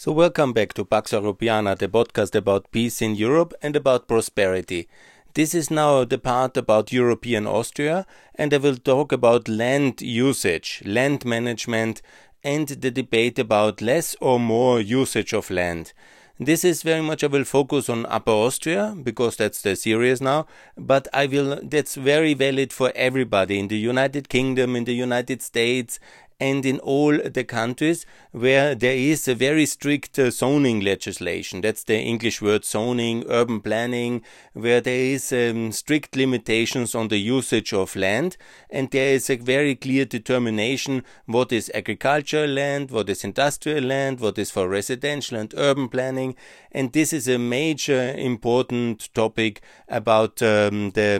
So, welcome back to Pax Europiana, the podcast about peace in Europe and about prosperity. This is now the part about European Austria, and I will talk about land usage, land management, and the debate about less or more usage of land. This is very much I will focus on Upper Austria because that's the series now, but I will that's very valid for everybody in the United Kingdom, in the United States, and in all the countries where there is a very strict uh, zoning legislation. That's the English word zoning, urban planning, where there is um, strict limitations on the usage of land, and there is a very clear determination what is agricultural land, what is industrial land, what is for residential and urban planning, and this is a major important topic about um, the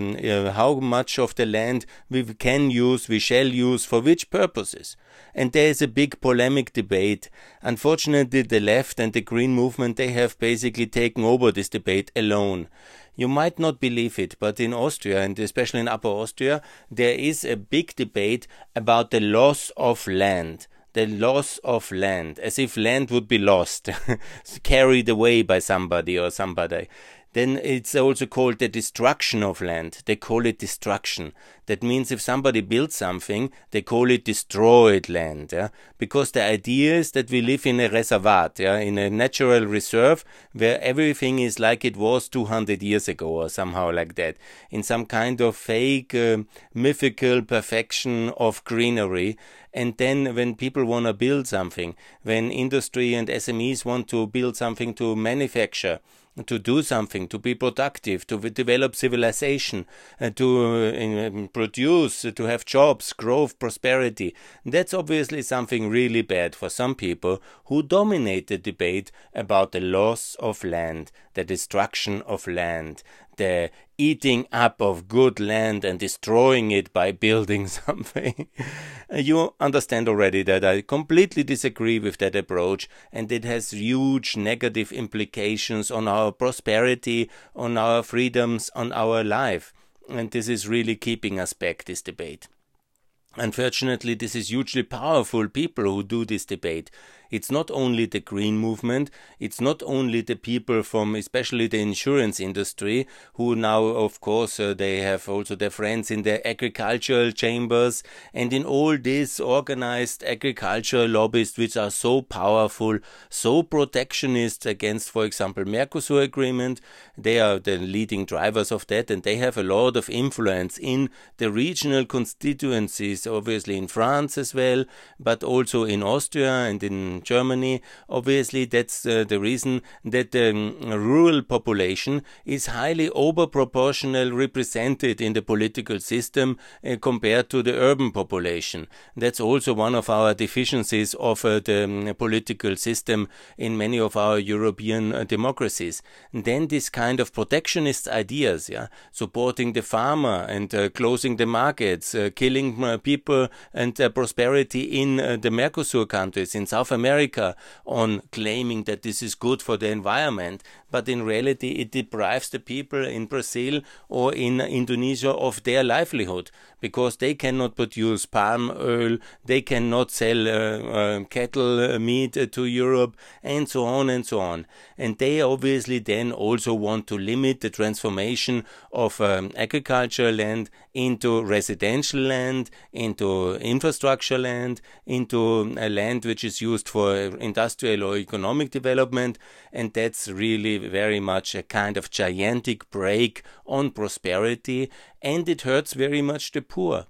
uh, how much of the land we can use, we shall use for which purposes and there is a big polemic debate. Unfortunately, the left and the green movement they have basically taken over this debate alone. You might not believe it, but in Austria and especially in Upper Austria, there is a big debate about the loss of land the loss of land, as if land would be lost, carried away by somebody or somebody. Then it's also called the destruction of land. They call it destruction. That means if somebody builds something, they call it destroyed land. Yeah? Because the idea is that we live in a reservat, yeah? in a natural reserve where everything is like it was 200 years ago or somehow like that. In some kind of fake, uh, mythical perfection of greenery. And then when people want to build something, when industry and SMEs want to build something to manufacture, to do something, to be productive, to develop civilization, uh, to uh, produce, to have jobs, growth, prosperity. That's obviously something really bad for some people who dominate the debate about the loss of land, the destruction of land, the eating up of good land and destroying it by building something. you understand already that I completely disagree with that approach and it has huge negative implications on our prosperity, on our freedoms, on our life. And this is really keeping us back, this debate. Unfortunately, this is hugely powerful people who do this debate. It's not only the green movement, it's not only the people from especially the insurance industry who now, of course, uh, they have also their friends in the agricultural chambers and in all these organized agricultural lobbyists which are so powerful, so protectionist against, for example, Mercosur agreement. They are the leading drivers of that and they have a lot of influence in the regional constituencies, obviously in France as well, but also in Austria and in Germany, obviously that's uh, the reason that the um, rural population is highly over proportional represented in the political system uh, compared to the urban population. That's also one of our deficiencies of uh, the um, political system in many of our European uh, democracies. And then this kind of protectionist ideas, yeah, supporting the farmer and uh, closing the markets, uh, killing people and prosperity in the Mercosur countries in South America America on claiming that this is good for the environment, but in reality it deprives the people in Brazil or in Indonesia of their livelihood because they cannot produce palm oil, they cannot sell uh, uh, cattle uh, meat uh, to Europe, and so on and so on. And they obviously then also want to limit the transformation of um, agricultural land into residential land, into infrastructure land, into a land which is used for industrial or economic development, and that's really very much a kind of gigantic break on prosperity, and it hurts very much the poor.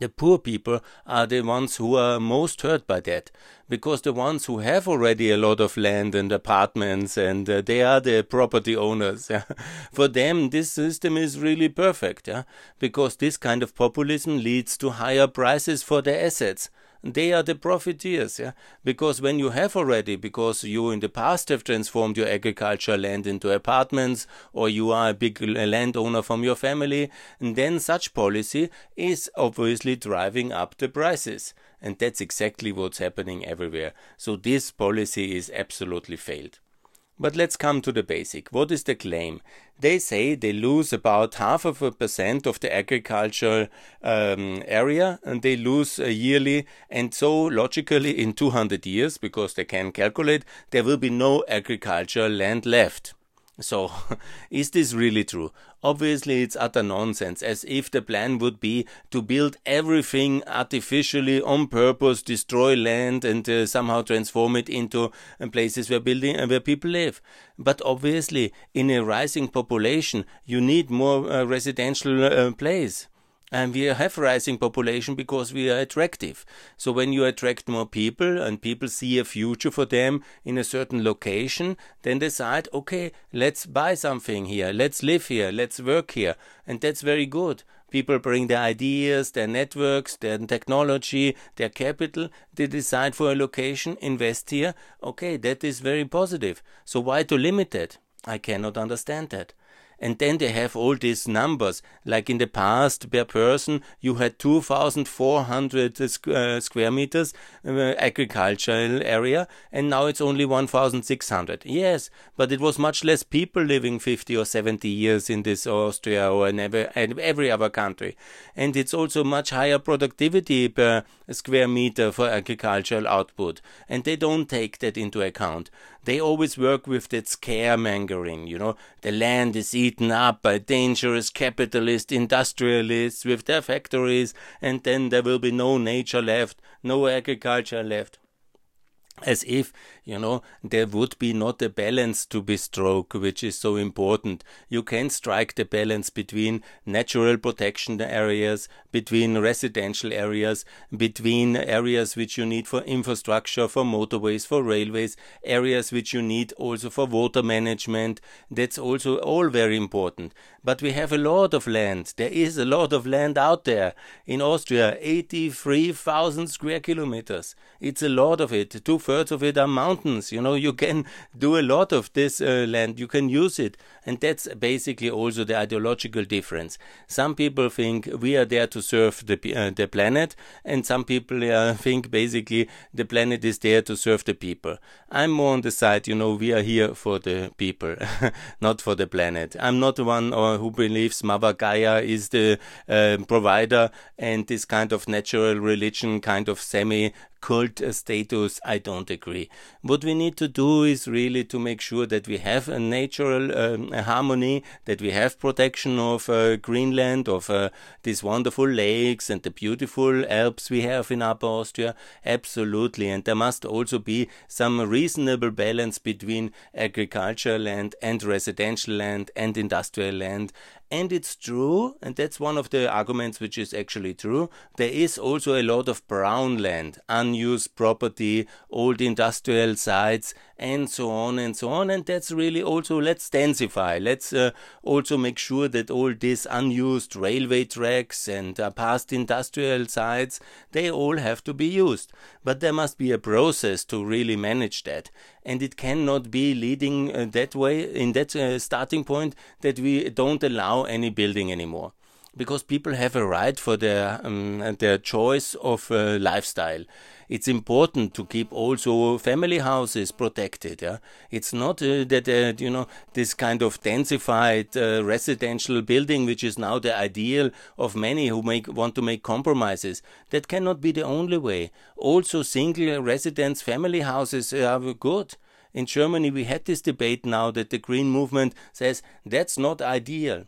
The poor people are the ones who are most hurt by that, because the ones who have already a lot of land and apartments and uh, they are the property owners. For them, this system is really perfect, yeah? because this kind of populism leads to higher prices for their assets they are the profiteers, yeah. Because when you have already, because you in the past have transformed your agricultural land into apartments, or you are a big landowner from your family, then such policy is obviously driving up the prices. And that's exactly what's happening everywhere. So this policy is absolutely failed. But let's come to the basic. What is the claim? They say they lose about half of a percent of the agricultural um, area and they lose yearly. And so, logically, in 200 years, because they can calculate, there will be no agricultural land left. So, is this really true? Obviously, it's utter nonsense, as if the plan would be to build everything artificially on purpose, destroy land, and uh, somehow transform it into uh, places where building uh, where people live. But obviously, in a rising population, you need more uh, residential uh, place and we have rising population because we are attractive. So when you attract more people and people see a future for them in a certain location, then decide, okay, let's buy something here, let's live here, let's work here, and that's very good. People bring their ideas, their networks, their technology, their capital. They decide for a location, invest here. Okay, that is very positive. So why to limit that? I cannot understand that and then they have all these numbers. Like in the past, per person, you had 2,400 uh, square meters uh, agricultural area, and now it's only 1,600. Yes, but it was much less people living 50 or 70 years in this Austria or in every, every other country. And it's also much higher productivity per square meter for agricultural output. And they don't take that into account they always work with that scaremongering, you know, the land is eaten up by dangerous capitalist industrialists with their factories, and then there will be no nature left, no agriculture left. As if you know there would be not a balance to be struck which is so important. You can strike the balance between natural protection areas between residential areas between areas which you need for infrastructure for motorways for railways areas which you need also for water management. That's also all very important. But we have a lot of land. There is a lot of land out there. In austria 83000 square kilometers. It's a lot of it. Two thirds of it are mountains. You know, you can do a lot of this uh, land, you can use it. And that's basically also the ideological difference. Some people think we are there to serve the, uh, the planet, and some people uh, think basically the planet is there to serve the people. I'm more on the side, you know, we are here for the people, not for the planet. I'm not the one uh, who believes Mother Gaia is the uh, provider and this kind of natural religion, kind of semi cult status, I don't agree. What we need to do is really to make sure that we have a natural um, harmony, that we have protection of uh, Greenland, of uh, these wonderful lakes and the beautiful Alps we have in Upper Austria. Absolutely. And there must also be some reasonable balance between agricultural land and residential land and industrial land and it's true, and that's one of the arguments which is actually true. There is also a lot of brown land, unused property, old industrial sites, and so on and so on. And that's really also, let's densify. Let's uh, also make sure that all these unused railway tracks and uh, past industrial sites, they all have to be used. But there must be a process to really manage that and it cannot be leading uh, that way in that uh, starting point that we don't allow any building anymore because people have a right for their um, their choice of uh, lifestyle it's important to keep also family houses protected. Yeah, it's not uh, that uh, you know this kind of densified uh, residential building, which is now the ideal of many who make want to make compromises. That cannot be the only way. Also, single residence family houses are good. In Germany, we had this debate now that the Green movement says that's not ideal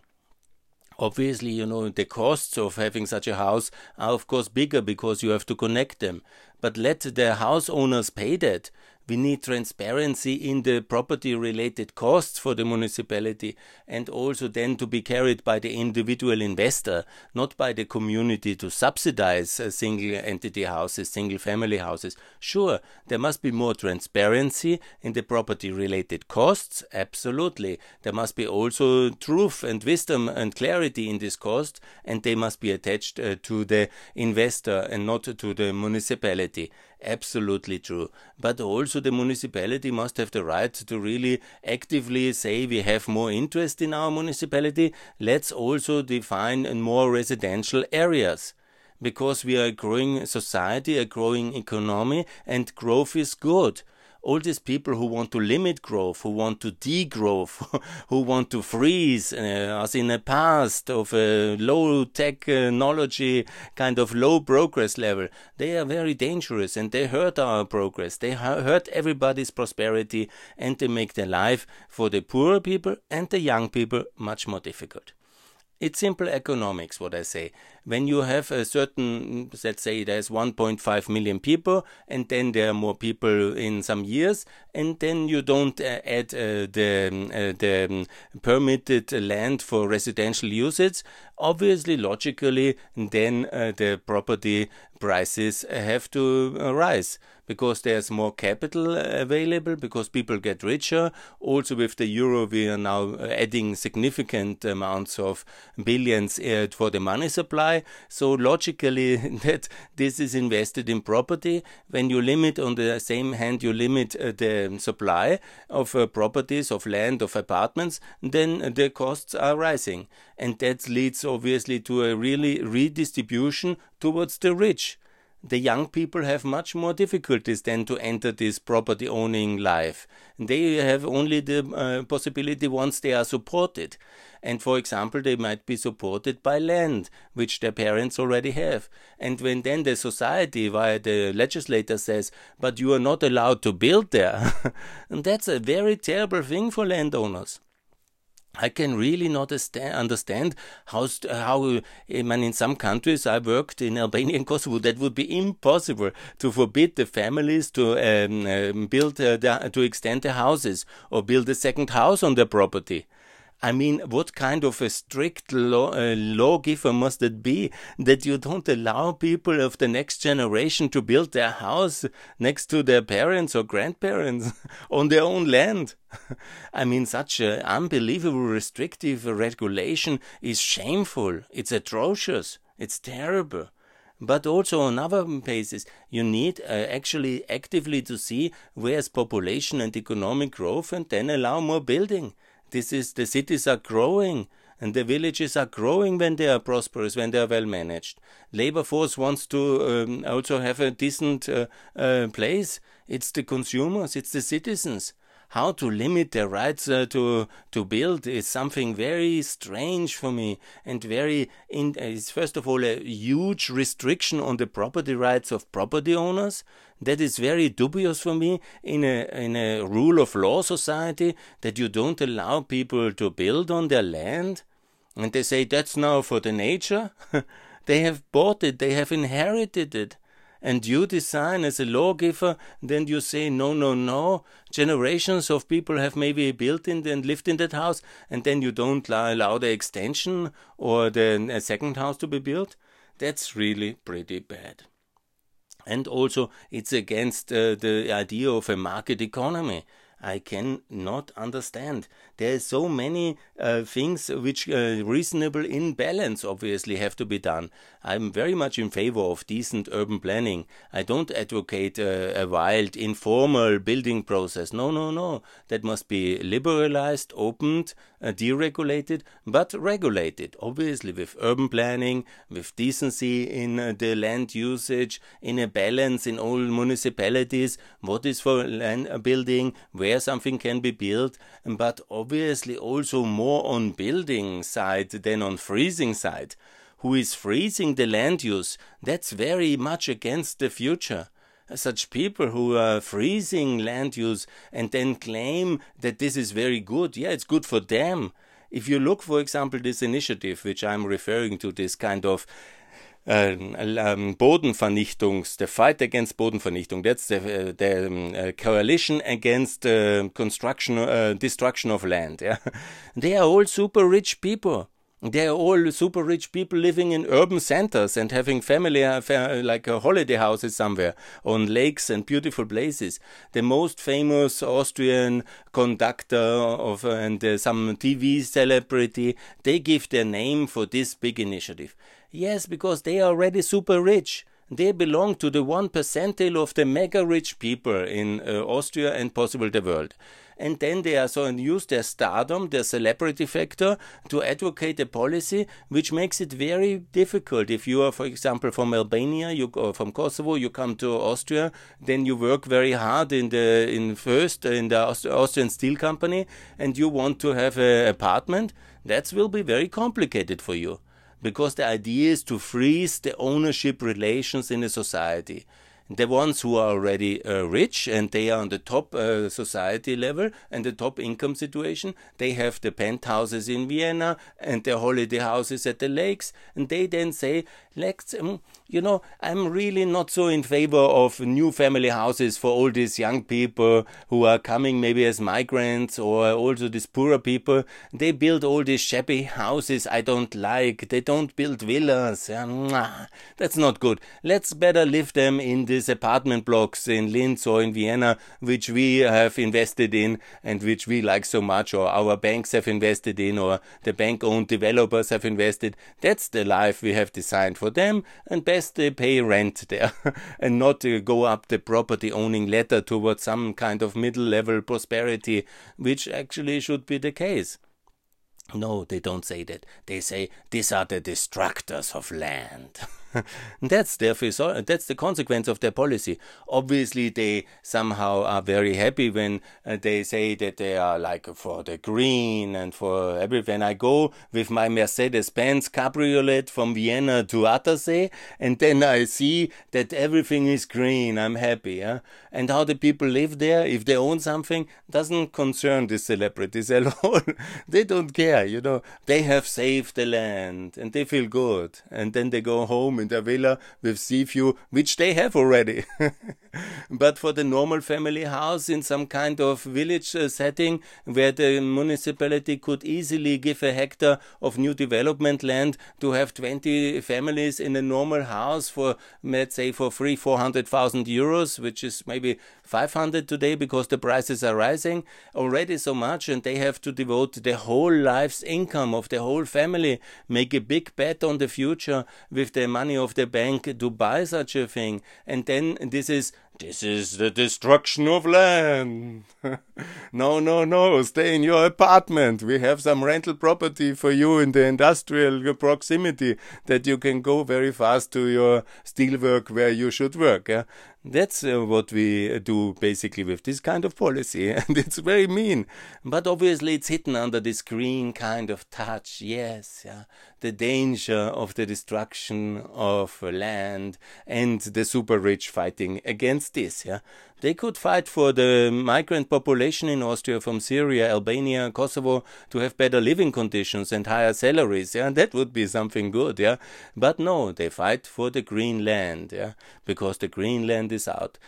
obviously you know the costs of having such a house are of course bigger because you have to connect them but let the house owners pay that. We need transparency in the property related costs for the municipality and also then to be carried by the individual investor, not by the community to subsidize uh, single entity houses, single family houses. Sure, there must be more transparency in the property related costs, absolutely. There must be also truth and wisdom and clarity in this cost, and they must be attached uh, to the investor and not to the municipality. Absolutely true. But also the municipality must have the right to really actively say we have more interest in our municipality. Let's also define more residential areas because we are a growing society, a growing economy, and growth is good. All these people who want to limit growth, who want to degrowth, who want to freeze, uh, as in the past of a low technology kind of low progress level, they are very dangerous and they hurt our progress. They hurt everybody's prosperity and they make the life for the poorer people and the young people much more difficult. It's simple economics, what I say. When you have a certain, let's say there's 1.5 million people, and then there are more people in some years, and then you don't uh, add uh, the, uh, the um, permitted land for residential usage, obviously, logically, then uh, the property prices have to uh, rise because there's more capital available, because people get richer. Also, with the euro, we are now adding significant amounts of billions uh, for the money supply. So, logically, that this is invested in property. When you limit, on the same hand, you limit uh, the supply of uh, properties, of land, of apartments, then the costs are rising. And that leads obviously to a really redistribution towards the rich the young people have much more difficulties than to enter this property owning life. They have only the uh, possibility once they are supported. And for example, they might be supported by land, which their parents already have. And when then the society, via the legislator, says, but you are not allowed to build there, and that's a very terrible thing for landowners. I can really not understand how, how I mean, in some countries I worked in Albania and Kosovo that would be impossible to forbid the families to um, um, build uh, the, to extend their houses or build a second house on their property. I mean, what kind of a strict law, uh, lawgiver must it be that you don't allow people of the next generation to build their house next to their parents or grandparents on their own land? I mean, such an unbelievable restrictive regulation is shameful. It's atrocious. It's terrible but also on other bases you need uh, actually actively to see where's population and economic growth and then allow more building this is the cities are growing and the villages are growing when they are prosperous, when they are well managed. Labor force wants to um, also have a decent uh, uh, place. It's the consumers, it's the citizens how to limit their rights uh, to to build is something very strange for me and very in, uh, is first of all a huge restriction on the property rights of property owners. That is very dubious for me in a in a rule of law society that you don't allow people to build on their land. And they say that's now for the nature. They have bought it. They have inherited it and you design as a lawgiver, then you say, no, no, no. Generations of people have maybe built in and lived in that house, and then you don't allow the extension or the second house to be built. That's really pretty bad. And also, it's against uh, the idea of a market economy. I cannot understand. There are so many uh, things which uh, reasonable in balance obviously have to be done. I'm very much in favor of decent urban planning. I don't advocate uh, a wild, informal building process. No, no, no. That must be liberalized, opened, uh, deregulated, but regulated. Obviously, with urban planning, with decency in uh, the land usage, in a balance in all municipalities. What is for land uh, building? Where something can be built, but obviously also more on building side than on freezing side who is freezing the land use, that's very much against the future. Such people who are freezing land use and then claim that this is very good, yeah, it's good for them. If you look, for example, this initiative, which I'm referring to, this kind of Bodenvernichtungs, the fight against Bodenvernichtung. That's the, uh, the um, uh, coalition against uh, construction, uh, destruction of land. Yeah? They are all super rich people. They're all super rich people living in urban centers and having family uh, like uh, holiday houses somewhere on lakes and beautiful places. The most famous Austrian conductor of uh, and uh, some TV celebrity, they give their name for this big initiative. Yes, because they are already super rich. they belong to the one percentile of the mega rich people in uh, Austria and possibly the world and then they are so and use their stardom, their celebrity factor to advocate a policy which makes it very difficult. If you are, for example, from Albania, you go from Kosovo, you come to Austria, then you work very hard in the in first in the Austrian steel company, and you want to have an apartment. That will be very complicated for you because the idea is to freeze the ownership relations in a society the ones who are already uh, rich and they are on the top uh, society level and the top income situation, they have the penthouses in Vienna and their holiday houses at the lakes, and they then say, let's, um, you know, I'm really not so in favor of new family houses for all these young people who are coming maybe as migrants or also these poorer people. They build all these shabby houses I don't like. They don't build villas. That's not good. Let's better live them in these apartment blocks in Linz or in Vienna, which we have invested in and which we like so much, or our banks have invested in, or the bank owned developers have invested. That's the life we have designed for them, and best they pay rent there and not uh, go up the property owning ladder towards some kind of middle level prosperity, which actually should be the case. No, they don't say that. They say these are the destructors of land. that's their that's the consequence of their policy. Obviously, they somehow are very happy when uh, they say that they are like for the green and for everything. I go with my Mercedes-Benz Cabriolet from Vienna to Attersee, and then I see that everything is green, I'm happy. Yeah? And how the people live there, if they own something, doesn't concern the celebrities at all. they don't care, you know. They have saved the land and they feel good, and then they go home in their villa with sea view, which they have already. but for the normal family house in some kind of village uh, setting where the municipality could easily give a hectare of new development land to have 20 families in a normal house for, let's say, for three, 400,000 euros, which is maybe 500 today because the prices are rising already so much and they have to devote the whole life's income of the whole family, make a big bet on the future with the money of the bank to buy such a thing. And then this is this is the destruction of land. no, no, no, stay in your apartment. We have some rental property for you in the industrial proximity that you can go very fast to your steelwork where you should work. Yeah? That's uh, what we do basically with this kind of policy, and it's very mean. But obviously, it's hidden under this green kind of touch. Yes, yeah, the danger of the destruction of land and the super rich fighting against this. Yeah, they could fight for the migrant population in Austria from Syria, Albania, Kosovo to have better living conditions and higher salaries. Yeah, that would be something good. Yeah, but no, they fight for the green land. Yeah, because the green land is out.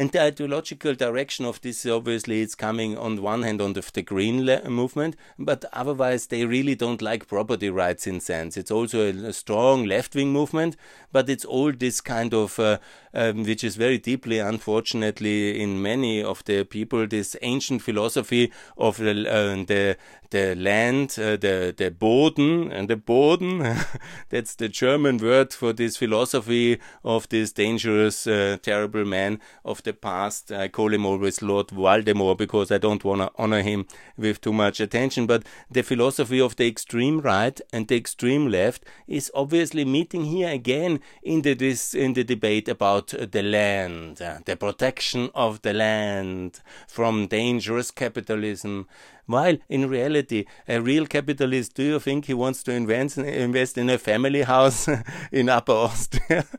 And the ideological direction of this, obviously, it's coming on one hand on the, the green movement, but otherwise they really don't like property rights in sense. It's also a, a strong left-wing movement, but it's all this kind of, uh, um, which is very deeply, unfortunately, in many of the people, this ancient philosophy of the, uh, the the land, uh, the the Boden, and the Boden. that's the German word for this philosophy of this dangerous, uh, terrible man of the past. I call him always Lord Voldemort because I don't want to honor him with too much attention. But the philosophy of the extreme right and the extreme left is obviously meeting here again in the this in the debate about the land, the protection of the land from dangerous capitalism while in reality, a real capitalist, do you think he wants to invest, invest in a family house in Upper Austria?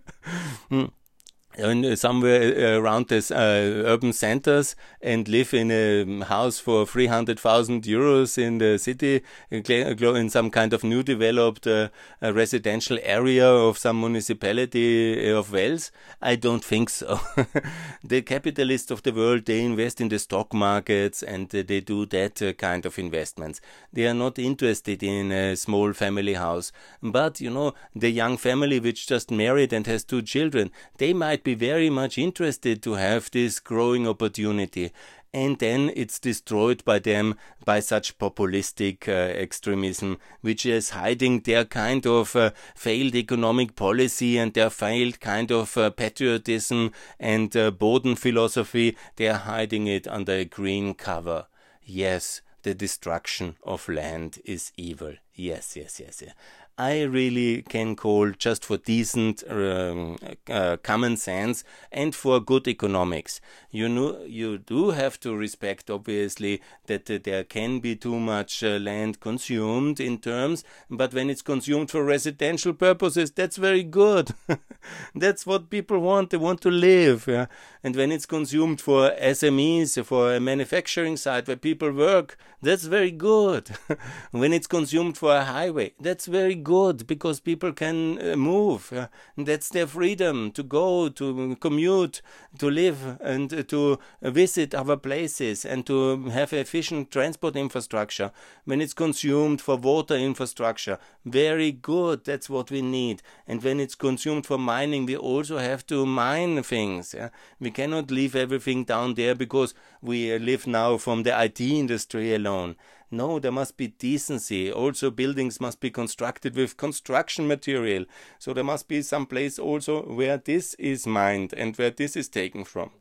Hmm. In, somewhere uh, around this uh, urban centers and live in a house for 300,000 euros in the city in some kind of new developed uh, residential area of some municipality of Wels? I don't think so. the capitalists of the world, they invest in the stock markets and they do that uh, kind of investments. They are not interested in a small family house. But, you know, the young family which just married and has two children, they might be very much interested to have this growing opportunity and then it's destroyed by them by such populistic uh, extremism, which is hiding their kind of uh, failed economic policy and their failed kind of uh, patriotism and uh, Boden philosophy. They are hiding it under a green cover. Yes, the destruction of land is evil. Yes, yes, yes, yes. I really can call just for decent um, uh, common sense and for good economics. You know, you do have to respect, obviously, that uh, there can be too much uh, land consumed in terms, but when it's consumed for residential purposes, that's very good. that's what people want. They want to live. Yeah? And when it's consumed for SMEs, for a manufacturing site where people work, that's very good. when it's consumed for a highway, that's very good because people can uh, move. Uh, that's their freedom to go, to commute, to live, and uh, to visit other places and to have efficient transport infrastructure. When it's consumed for water infrastructure, very good. That's what we need. And when it's consumed for mining, we also have to mine things. We cannot leave everything down there because we live now from the IT industry alone. No, there must be decency. Also, buildings must be constructed with construction material. So there must be some place also where this is mined and where this is taken from.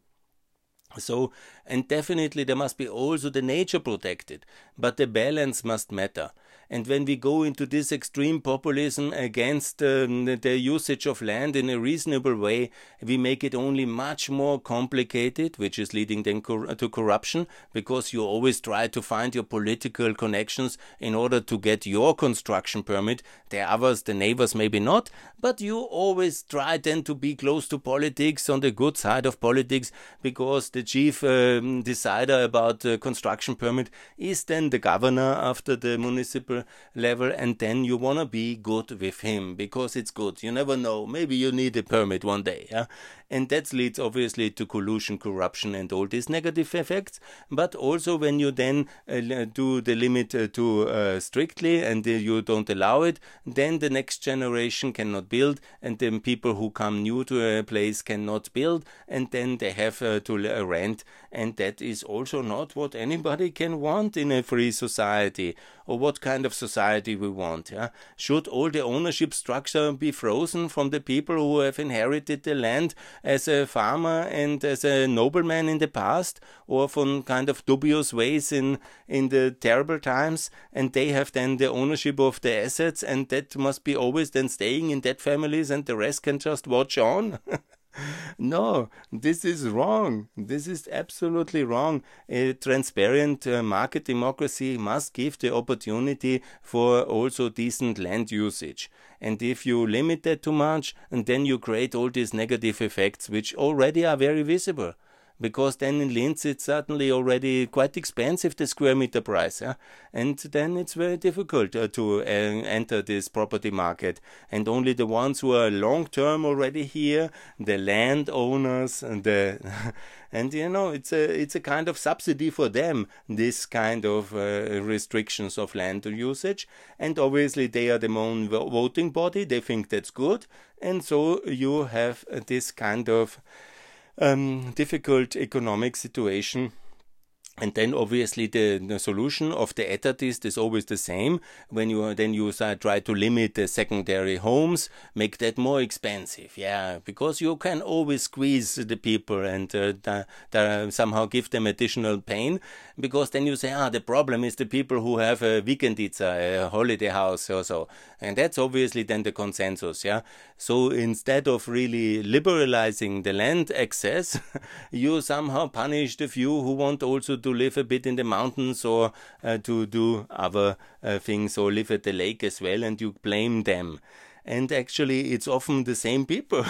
So, and definitely there must be also the nature protected, but the balance must matter. And when we go into this extreme populism against um, the usage of land in a reasonable way, we make it only much more complicated, which is leading then cor- to corruption, because you always try to find your political connections in order to get your construction permit. The others, the neighbors, maybe not, but you always try then to be close to politics on the good side of politics, because the chief um, decider about the construction permit is then the governor after the municipal level and then you want to be good with him because it's good. You never know. Maybe you need a permit one day yeah? And that leads obviously to collusion corruption and all these negative effects. But also when you then uh, do the limit uh, too uh, strictly and uh, you don't allow it then the next generation cannot build and then people who come new to a place cannot build and then they have uh, to rent. And that is also not what anybody can want in a free society or what kind of society we want. Yeah? Should all the ownership structure be frozen from the people who have inherited the land as a farmer and as a nobleman in the past, or from kind of dubious ways in in the terrible times, and they have then the ownership of the assets, and that must be always then staying in that families, and the rest can just watch on. no, this is wrong. This is absolutely wrong. A transparent uh, market democracy must give the opportunity for also decent land usage. And if you limit that too much, and then you create all these negative effects, which already are very visible because then in Linz it's certainly already quite expensive the square meter price, yeah? and then it's very difficult uh, to uh, enter this property market. And only the ones who are long term already here, the landowners, and the and you know it's a it's a kind of subsidy for them this kind of uh, restrictions of land usage. And obviously they are the main voting body; they think that's good, and so you have this kind of um, difficult economic situation and then obviously the, the, solution of the etatist is always the same. When you then you try to limit the secondary homes, make that more expensive. Yeah, because you can always squeeze the people and uh, somehow give them additional pain. Because then you say, ah, the problem is the people who have a vikendica, a holiday house or so. And that's obviously then the consensus. Yeah. So instead of really liberalizing the land access, you somehow punish the few who want also to live a bit in the mountains or uh, to do other uh, things or live at the lake as well, and you blame them. And actually, it's often the same people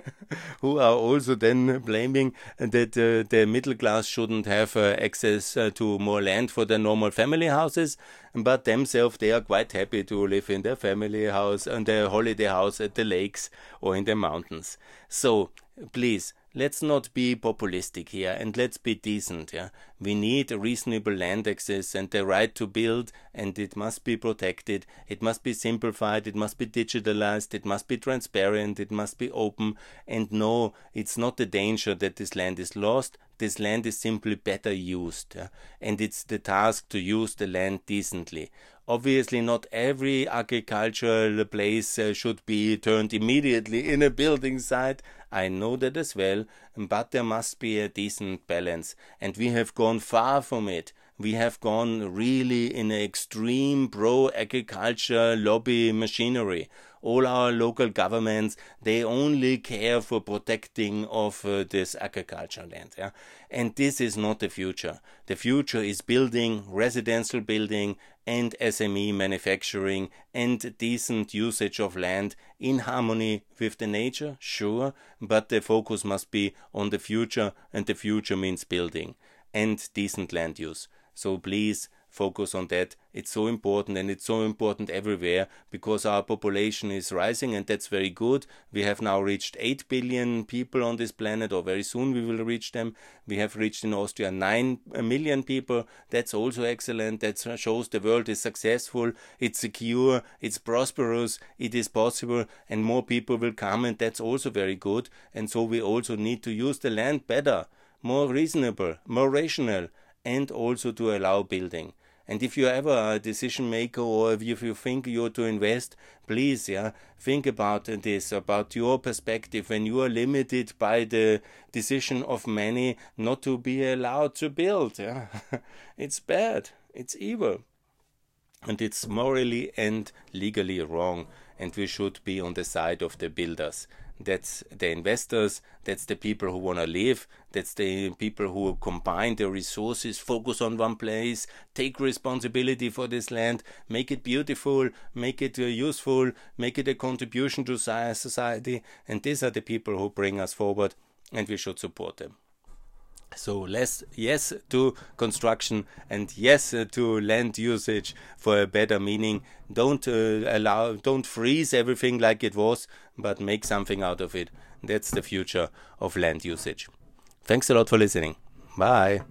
who are also then blaming that uh, the middle class shouldn't have uh, access uh, to more land for their normal family houses, but themselves they are quite happy to live in their family house and their holiday house at the lakes or in the mountains. So please let's not be populistic here and let's be decent yeah We need a reasonable land access and the right to build, and it must be protected. It must be simplified. It must be digitalized. It must be transparent. It must be open. And no, it's not a danger that this land is lost. This land is simply better used. And it's the task to use the land decently. Obviously, not every agricultural place uh, should be turned immediately in a building site. I know that as well, but there must be a decent balance. And we have gone far from it. We have gone really in an extreme pro agriculture lobby machinery all our local governments they only care for protecting of uh, this agriculture land yeah? and this is not the future the future is building residential building and SME manufacturing and decent usage of land in harmony with the nature, sure, but the focus must be on the future, and the future means building and decent land use. So please focus on that. It's so important and it's so important everywhere because our population is rising and that's very good. We have now reached 8 billion people on this planet or very soon we will reach them. We have reached in Austria 9 million people. That's also excellent. That shows the world is successful, it's secure, it's prosperous, it is possible and more people will come and that's also very good. And so we also need to use the land better, more reasonable, more rational and also to allow building. And if you're ever a decision maker or if you think you're to invest, please, yeah, think about this, about your perspective when you are limited by the decision of many not to be allowed to build. Yeah. it's bad. It's evil. And it's morally and legally wrong. And we should be on the side of the builders that's the investors, that's the people who want to live, that's the people who combine their resources, focus on one place, take responsibility for this land, make it beautiful, make it uh, useful, make it a contribution to society. And these are the people who bring us forward, and we should support them. So less yes to construction and yes uh, to land usage for a better meaning. Don't uh, allow, don't freeze everything like it was, but make something out of it. That's the future of land usage. Thanks a lot for listening. Bye.